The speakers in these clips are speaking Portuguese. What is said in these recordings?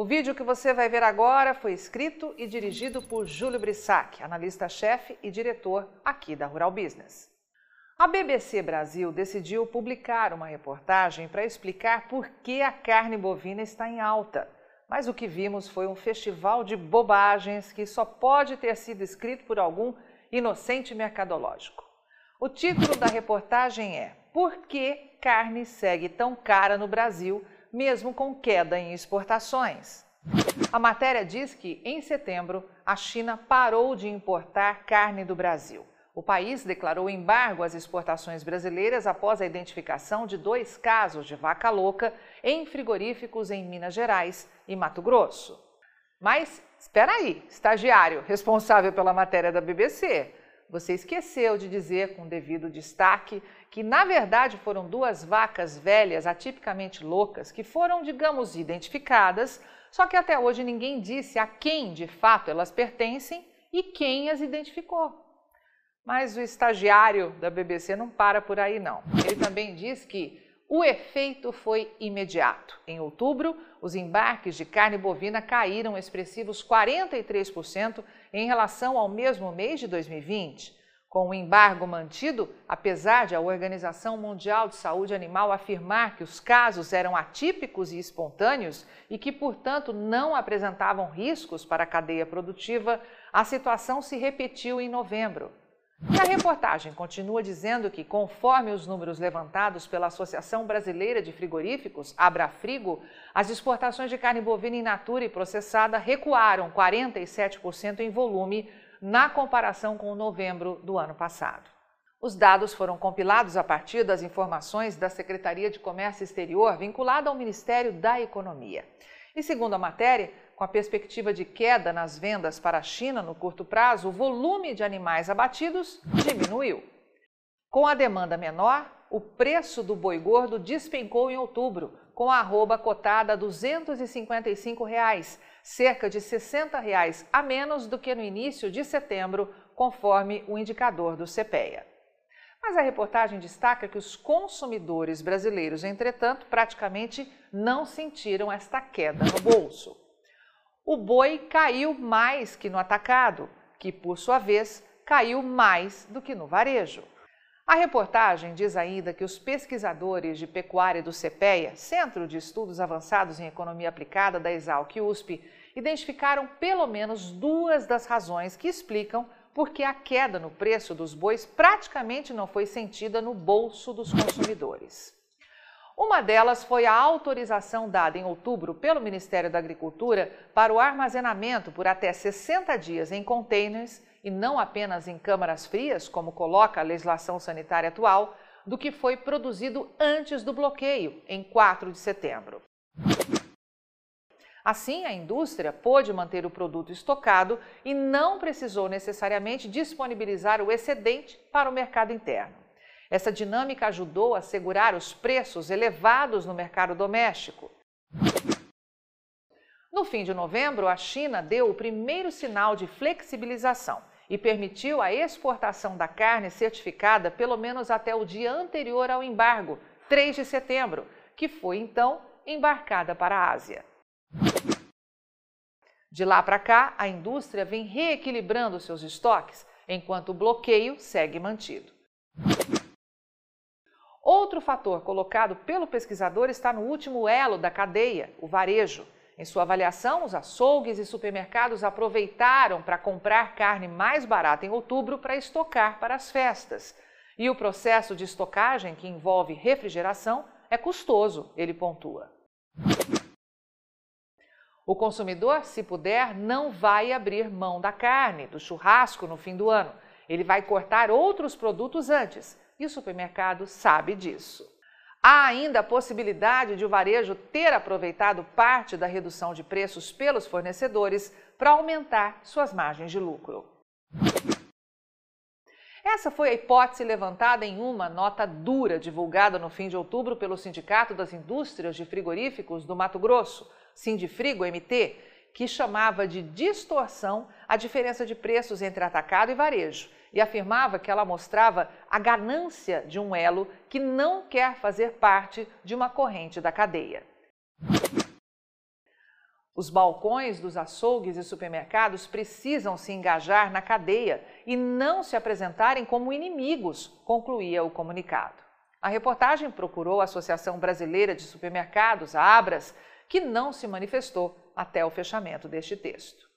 O vídeo que você vai ver agora foi escrito e dirigido por Júlio Brissac, analista-chefe e diretor aqui da Rural Business. A BBC Brasil decidiu publicar uma reportagem para explicar por que a carne bovina está em alta. Mas o que vimos foi um festival de bobagens que só pode ter sido escrito por algum inocente mercadológico. O título da reportagem é Por que carne segue tão cara no Brasil, mesmo com queda em exportações? A matéria diz que, em setembro, a China parou de importar carne do Brasil. O país declarou embargo às exportações brasileiras após a identificação de dois casos de vaca louca em frigoríficos em Minas Gerais e Mato Grosso. Mas espera aí, estagiário responsável pela matéria da BBC, você esqueceu de dizer com devido destaque que na verdade foram duas vacas velhas atipicamente loucas que foram, digamos, identificadas, só que até hoje ninguém disse a quem de fato elas pertencem e quem as identificou. Mas o estagiário da BBC não para por aí, não. Ele também diz que o efeito foi imediato. Em outubro, os embarques de carne bovina caíram expressivos 43% em relação ao mesmo mês de 2020. Com o embargo mantido, apesar de a Organização Mundial de Saúde Animal afirmar que os casos eram atípicos e espontâneos e que, portanto, não apresentavam riscos para a cadeia produtiva, a situação se repetiu em novembro. E a reportagem continua dizendo que, conforme os números levantados pela Associação Brasileira de Frigoríficos, Abrafrigo, as exportações de carne bovina in natura e processada recuaram 47% em volume na comparação com novembro do ano passado. Os dados foram compilados a partir das informações da Secretaria de Comércio Exterior vinculada ao Ministério da Economia. E segundo a matéria, com a perspectiva de queda nas vendas para a China no curto prazo, o volume de animais abatidos diminuiu. Com a demanda menor, o preço do boi gordo despencou em outubro, com a arroba cotada a 255 reais, cerca de 60 reais a menos do que no início de setembro, conforme o indicador do CPEA. Mas a reportagem destaca que os consumidores brasileiros, entretanto, praticamente não sentiram esta queda no bolso o boi caiu mais que no atacado, que por sua vez caiu mais do que no varejo. A reportagem diz ainda que os pesquisadores de pecuária do CPEA, Centro de Estudos Avançados em Economia Aplicada da Exalc USP, identificaram pelo menos duas das razões que explicam por que a queda no preço dos bois praticamente não foi sentida no bolso dos consumidores. Uma delas foi a autorização dada em outubro pelo Ministério da Agricultura para o armazenamento por até 60 dias em containers e não apenas em câmaras frias, como coloca a legislação sanitária atual, do que foi produzido antes do bloqueio, em 4 de setembro. Assim, a indústria pôde manter o produto estocado e não precisou necessariamente disponibilizar o excedente para o mercado interno. Essa dinâmica ajudou a segurar os preços elevados no mercado doméstico. No fim de novembro, a China deu o primeiro sinal de flexibilização e permitiu a exportação da carne certificada pelo menos até o dia anterior ao embargo, 3 de setembro, que foi então embarcada para a Ásia. De lá para cá, a indústria vem reequilibrando seus estoques, enquanto o bloqueio segue mantido. Outro fator colocado pelo pesquisador está no último elo da cadeia, o varejo. Em sua avaliação, os açougues e supermercados aproveitaram para comprar carne mais barata em outubro para estocar para as festas. E o processo de estocagem, que envolve refrigeração, é custoso, ele pontua. O consumidor, se puder, não vai abrir mão da carne, do churrasco no fim do ano. Ele vai cortar outros produtos antes e o supermercado sabe disso. Há ainda a possibilidade de o varejo ter aproveitado parte da redução de preços pelos fornecedores para aumentar suas margens de lucro. Essa foi a hipótese levantada em uma nota dura divulgada no fim de outubro pelo Sindicato das Indústrias de Frigoríficos do Mato Grosso, Sindifrigo MT, que chamava de distorção a diferença de preços entre atacado e varejo e afirmava que ela mostrava a ganância de um elo que não quer fazer parte de uma corrente da cadeia. Os balcões dos açougues e supermercados precisam se engajar na cadeia e não se apresentarem como inimigos, concluía o comunicado. A reportagem procurou a Associação Brasileira de Supermercados, a Abras, que não se manifestou até o fechamento deste texto.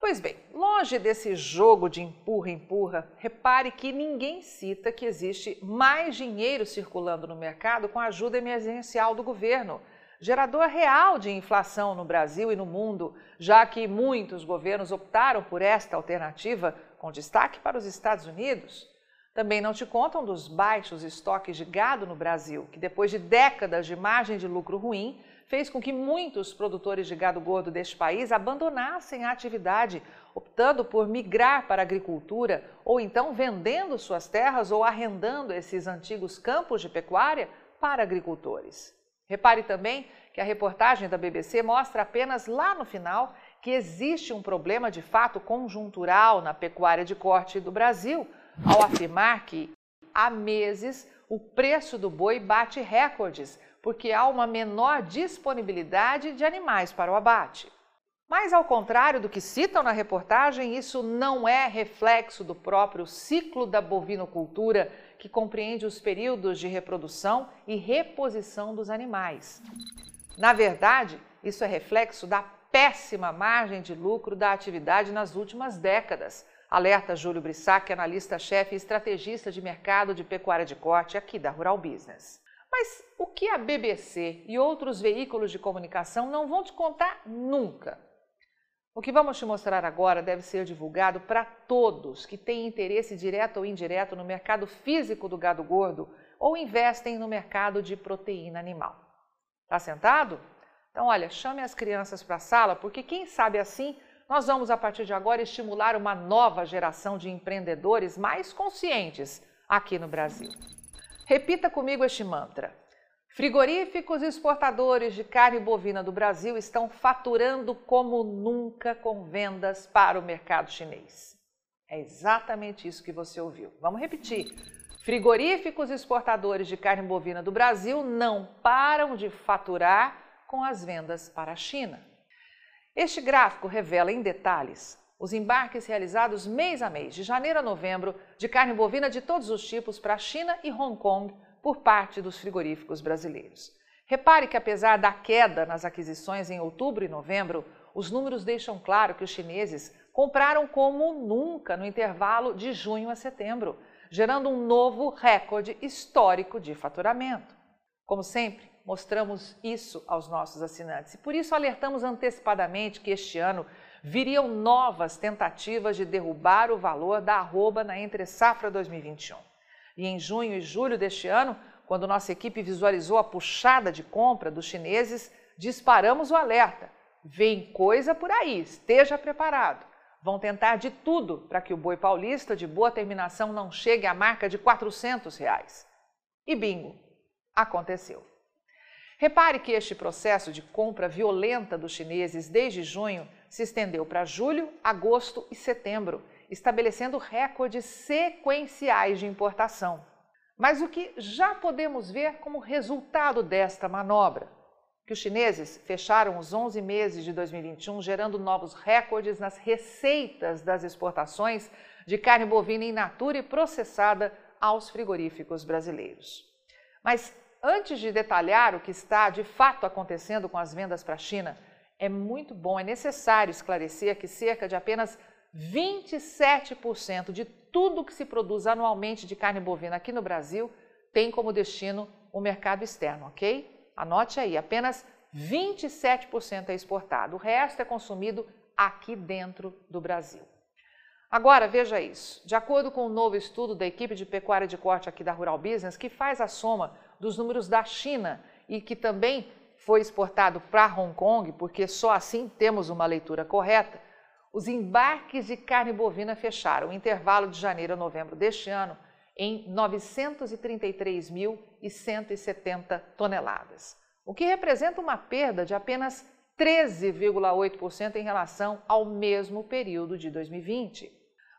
Pois bem, longe desse jogo de empurra-empurra, repare que ninguém cita que existe mais dinheiro circulando no mercado com a ajuda emergencial do governo, gerador real de inflação no Brasil e no mundo, já que muitos governos optaram por esta alternativa, com destaque para os Estados Unidos. Também não te contam dos baixos estoques de gado no Brasil, que depois de décadas de margem de lucro ruim, fez com que muitos produtores de gado gordo deste país abandonassem a atividade, optando por migrar para a agricultura ou então vendendo suas terras ou arrendando esses antigos campos de pecuária para agricultores. Repare também que a reportagem da BBC mostra apenas lá no final que existe um problema de fato conjuntural na pecuária de corte do Brasil, ao afirmar que há meses o preço do boi bate recordes, porque há uma menor disponibilidade de animais para o abate. Mas, ao contrário do que citam na reportagem, isso não é reflexo do próprio ciclo da bovinocultura, que compreende os períodos de reprodução e reposição dos animais. Na verdade, isso é reflexo da péssima margem de lucro da atividade nas últimas décadas, alerta Júlio Brissac, analista-chefe e estrategista de mercado de pecuária de corte aqui da Rural Business. Mas o que a BBC e outros veículos de comunicação não vão te contar nunca? O que vamos te mostrar agora deve ser divulgado para todos que têm interesse direto ou indireto no mercado físico do gado gordo ou investem no mercado de proteína animal. Tá sentado? Então, olha, chame as crianças para a sala, porque quem sabe assim nós vamos a partir de agora estimular uma nova geração de empreendedores mais conscientes aqui no Brasil. Repita comigo este mantra. Frigoríficos exportadores de carne bovina do Brasil estão faturando como nunca com vendas para o mercado chinês. É exatamente isso que você ouviu. Vamos repetir. Frigoríficos exportadores de carne bovina do Brasil não param de faturar com as vendas para a China. Este gráfico revela em detalhes os embarques realizados mês a mês, de janeiro a novembro, de carne bovina de todos os tipos para a China e Hong Kong por parte dos frigoríficos brasileiros. Repare que, apesar da queda nas aquisições em outubro e novembro, os números deixam claro que os chineses compraram como nunca no intervalo de junho a setembro, gerando um novo recorde histórico de faturamento. Como sempre, mostramos isso aos nossos assinantes e por isso alertamos antecipadamente que este ano viriam novas tentativas de derrubar o valor da arroba na entre safra 2021. E em junho e julho deste ano, quando nossa equipe visualizou a puxada de compra dos chineses, disparamos o alerta. Vem coisa por aí, esteja preparado. Vão tentar de tudo para que o boi paulista de boa terminação não chegue à marca de 400 reais. E bingo, aconteceu. Repare que este processo de compra violenta dos chineses desde junho se estendeu para julho, agosto e setembro, estabelecendo recordes sequenciais de importação. Mas o que já podemos ver como resultado desta manobra? Que os chineses fecharam os 11 meses de 2021 gerando novos recordes nas receitas das exportações de carne bovina in natura e processada aos frigoríficos brasileiros. Mas antes de detalhar o que está de fato acontecendo com as vendas para a China, é muito bom, é necessário esclarecer que cerca de apenas 27% de tudo que se produz anualmente de carne bovina aqui no Brasil tem como destino o mercado externo, ok? Anote aí, apenas 27% é exportado, o resto é consumido aqui dentro do Brasil. Agora, veja isso. De acordo com um novo estudo da equipe de pecuária de corte aqui da Rural Business, que faz a soma dos números da China e que também foi exportado para Hong Kong, porque só assim temos uma leitura correta, os embarques de carne bovina fecharam o intervalo de janeiro a novembro deste ano em 933.170 toneladas, o que representa uma perda de apenas 13,8% em relação ao mesmo período de 2020.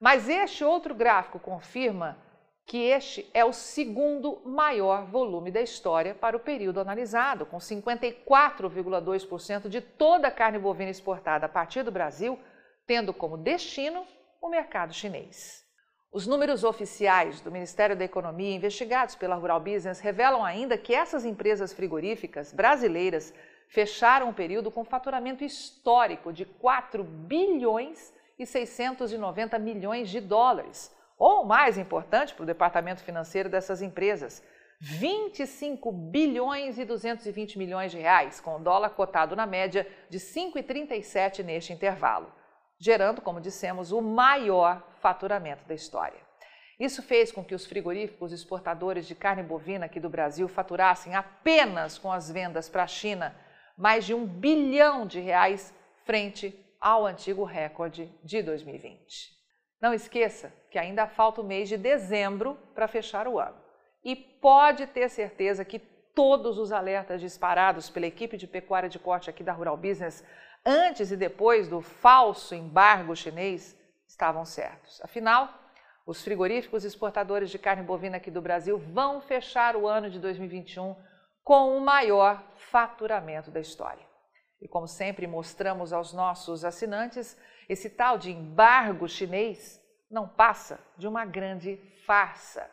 Mas este outro gráfico confirma que este é o segundo maior volume da história para o período analisado, com 54,2% de toda a carne bovina exportada a partir do Brasil, tendo como destino o mercado chinês. Os números oficiais do Ministério da Economia, investigados pela Rural Business, revelam ainda que essas empresas frigoríficas brasileiras fecharam o período com faturamento histórico de 4 bilhões e 690 milhões de dólares, ou mais importante para o departamento financeiro dessas empresas, 25 bilhões e 220 milhões de reais, com o dólar cotado na média de 5,37 neste intervalo gerando, como dissemos, o maior faturamento da história. Isso fez com que os frigoríficos exportadores de carne bovina aqui do Brasil faturassem apenas com as vendas para a China mais de um bilhão de reais frente ao antigo recorde de 2020. Não esqueça que ainda falta o mês de dezembro para fechar o ano. E pode ter certeza que todos os alertas disparados pela equipe de pecuária de corte aqui da Rural Business antes e depois do falso embargo chinês estavam certos. Afinal, os frigoríficos exportadores de carne bovina aqui do Brasil vão fechar o ano de 2021 com o maior faturamento da história. E como sempre mostramos aos nossos assinantes, esse tal de embargo chinês não passa de uma grande farsa.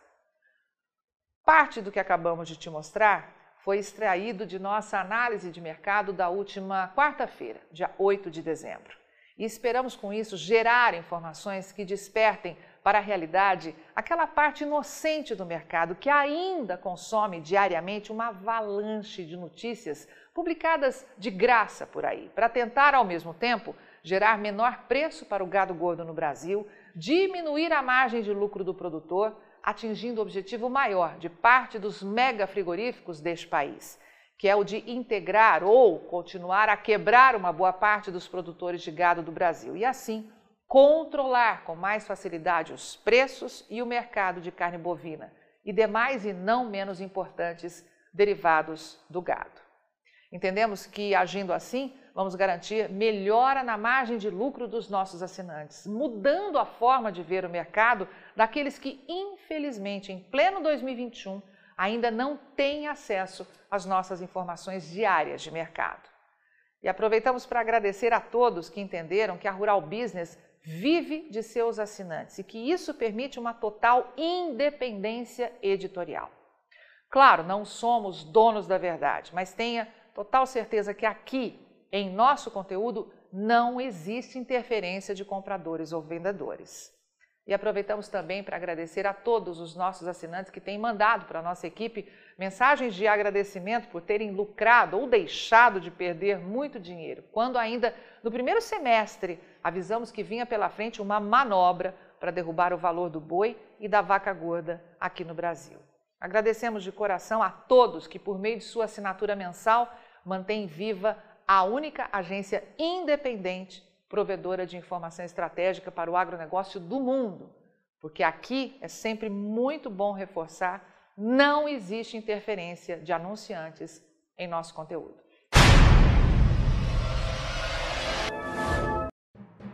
Parte do que acabamos de te mostrar foi extraído de nossa análise de mercado da última quarta-feira, dia 8 de dezembro. E esperamos com isso gerar informações que despertem para a realidade aquela parte inocente do mercado que ainda consome diariamente uma avalanche de notícias publicadas de graça por aí, para tentar ao mesmo tempo gerar menor preço para o gado gordo no Brasil, diminuir a margem de lucro do produtor atingindo o objetivo maior de parte dos mega frigoríficos deste país, que é o de integrar ou continuar a quebrar uma boa parte dos produtores de gado do Brasil e assim controlar com mais facilidade os preços e o mercado de carne bovina e demais e não menos importantes derivados do gado. Entendemos que agindo assim, vamos garantir melhora na margem de lucro dos nossos assinantes, mudando a forma de ver o mercado daqueles que, infelizmente, em pleno 2021, ainda não têm acesso às nossas informações diárias de mercado. E aproveitamos para agradecer a todos que entenderam que a Rural Business vive de seus assinantes e que isso permite uma total independência editorial. Claro, não somos donos da verdade, mas tenha total certeza que aqui em nosso conteúdo não existe interferência de compradores ou vendedores. E aproveitamos também para agradecer a todos os nossos assinantes que têm mandado para a nossa equipe mensagens de agradecimento por terem lucrado ou deixado de perder muito dinheiro, quando ainda no primeiro semestre avisamos que vinha pela frente uma manobra para derrubar o valor do boi e da vaca gorda aqui no Brasil. Agradecemos de coração a todos que, por meio de sua assinatura mensal, mantêm viva a única agência independente provedora de informação estratégica para o agronegócio do mundo. Porque aqui é sempre muito bom reforçar: não existe interferência de anunciantes em nosso conteúdo.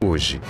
hoje.